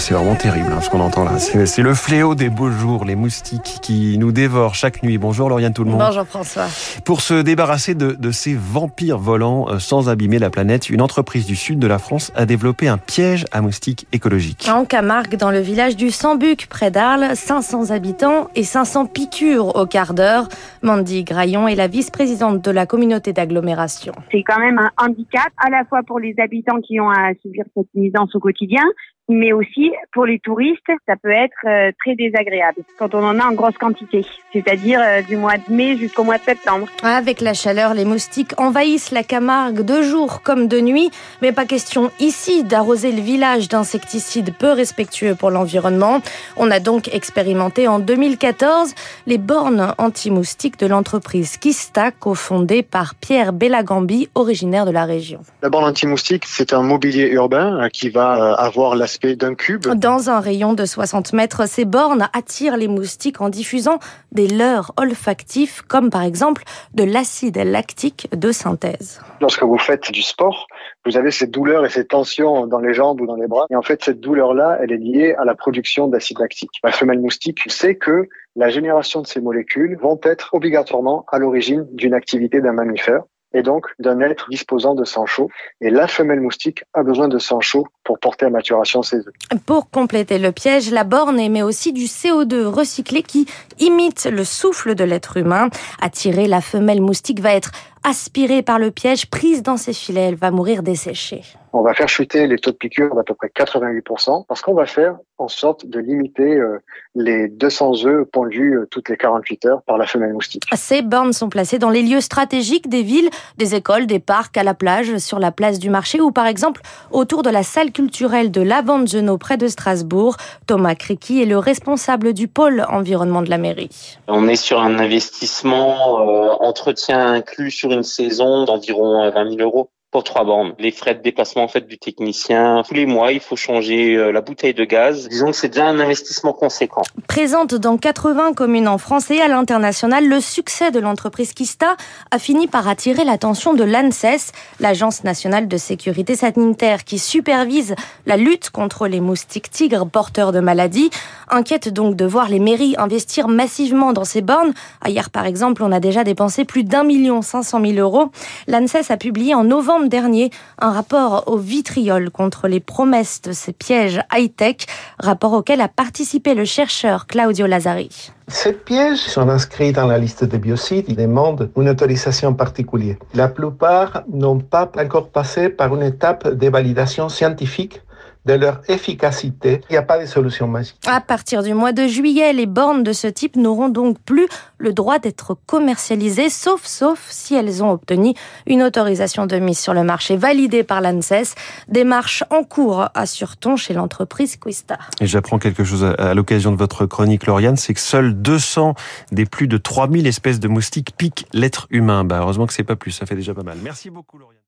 C'est vraiment terrible hein, ce qu'on entend là. C'est le fléau des beaux jours, les moustiques qui nous dévorent chaque nuit. Bonjour Lauriane tout le monde. Bonjour François. Pour se débarrasser de, de ces vampires volants euh, sans abîmer la planète, une entreprise du sud de la France a développé un piège à moustiques écologique. En Camargue, dans le village du Sambuc, près d'Arles, 500 habitants et 500 piqûres au quart d'heure. Mandy Graillon est la vice-présidente de la communauté d'agglomération. C'est quand même un handicap à la fois pour les habitants qui ont à subir cette nuisance au quotidien, mais aussi pour les touristes, ça peut être euh, très désagréable quand on en a en grosse quantité, c'est-à-dire euh, du mois de mai jusqu'au mois de septembre. Avec la chaleur, les moustiques envahissent la Camargue de jour comme de nuit, mais pas question ici d'arroser le village d'insecticides peu respectueux pour l'environnement. On a donc expérimenté en 2014 les bornes anti-moustiques de l'entreprise Kista, cofondée par Pierre Bellagambi, originaire de la région. La borne anti-moustique, c'est un mobilier urbain qui va avoir l'aspect d'un cube. Dans un rayon de 60 mètres, ces bornes attirent les moustiques en diffusant des leurres olfactifs, comme par exemple de l'acide lactique de synthèse. Lorsque vous faites du sport, vous avez cette douleur et cette tension dans les jambes ou dans les bras. Et en fait, cette douleur-là, elle est liée à la production d'acide lactique. La femelle moustique sait que la génération de ces molécules vont être obligatoirement à l'origine d'une activité d'un mammifère et donc d'un être disposant de sang chaud. Et la femelle moustique a besoin de sang chaud pour porter à maturation ses œufs. Pour compléter le piège, la borne émet aussi du CO2 recyclé qui imite le souffle de l'être humain. Attirer la femelle moustique va être aspirée par le piège, prise dans ses filets, elle va mourir desséchée. On va faire chuter les taux de piqûre d'à peu près 88% parce qu'on va faire en sorte de limiter euh, les 200 œufs pondus euh, toutes les 48 heures par la femelle moustique. Ces bornes sont placées dans les lieux stratégiques des villes, des écoles, des parcs, à la plage, sur la place du marché ou par exemple autour de la salle culturelle de Lavangenot près de Strasbourg. Thomas Criqui est le responsable du pôle environnement de la mairie. On est sur un investissement euh, entretien inclus sur une saison d'environ 20 000 euros pour trois bornes. Les frais de déplacement en fait du technicien, tous les mois, il faut changer euh, la bouteille de gaz. Disons que c'est déjà un investissement conséquent. Présente dans 80 communes en France et à l'international, le succès de l'entreprise Kista a fini par attirer l'attention de l'ANSES, l'Agence nationale de sécurité sanitaire qui supervise la lutte contre les moustiques tigres porteurs de maladies. Inquiète donc de voir les mairies investir massivement dans ces bornes. Hier, par exemple, on a déjà dépensé plus d'un million cinq cent mille euros. L'ANSES a publié en novembre dernier un rapport au vitriol contre les promesses de ces pièges high-tech, rapport auquel a participé le chercheur Claudio Lazzari. Ces pièges sont inscrits dans la liste des biocides. Ils demandent une autorisation particulière. La plupart n'ont pas encore passé par une étape de validation scientifique de leur efficacité. Il n'y a pas de solution magique. À partir du mois de juillet, les bornes de ce type n'auront donc plus le droit d'être commercialisées, sauf, sauf si elles ont obtenu une autorisation de mise sur le marché validée par l'ANSES. Démarche en cours, assure-t-on, chez l'entreprise Quista. Et j'apprends quelque chose à l'occasion de votre chronique, Lauriane, c'est que seuls 200 des plus de 3000 espèces de moustiques piquent l'être humain. Bah, heureusement que c'est pas plus, ça fait déjà pas mal. Merci beaucoup, Lauriane.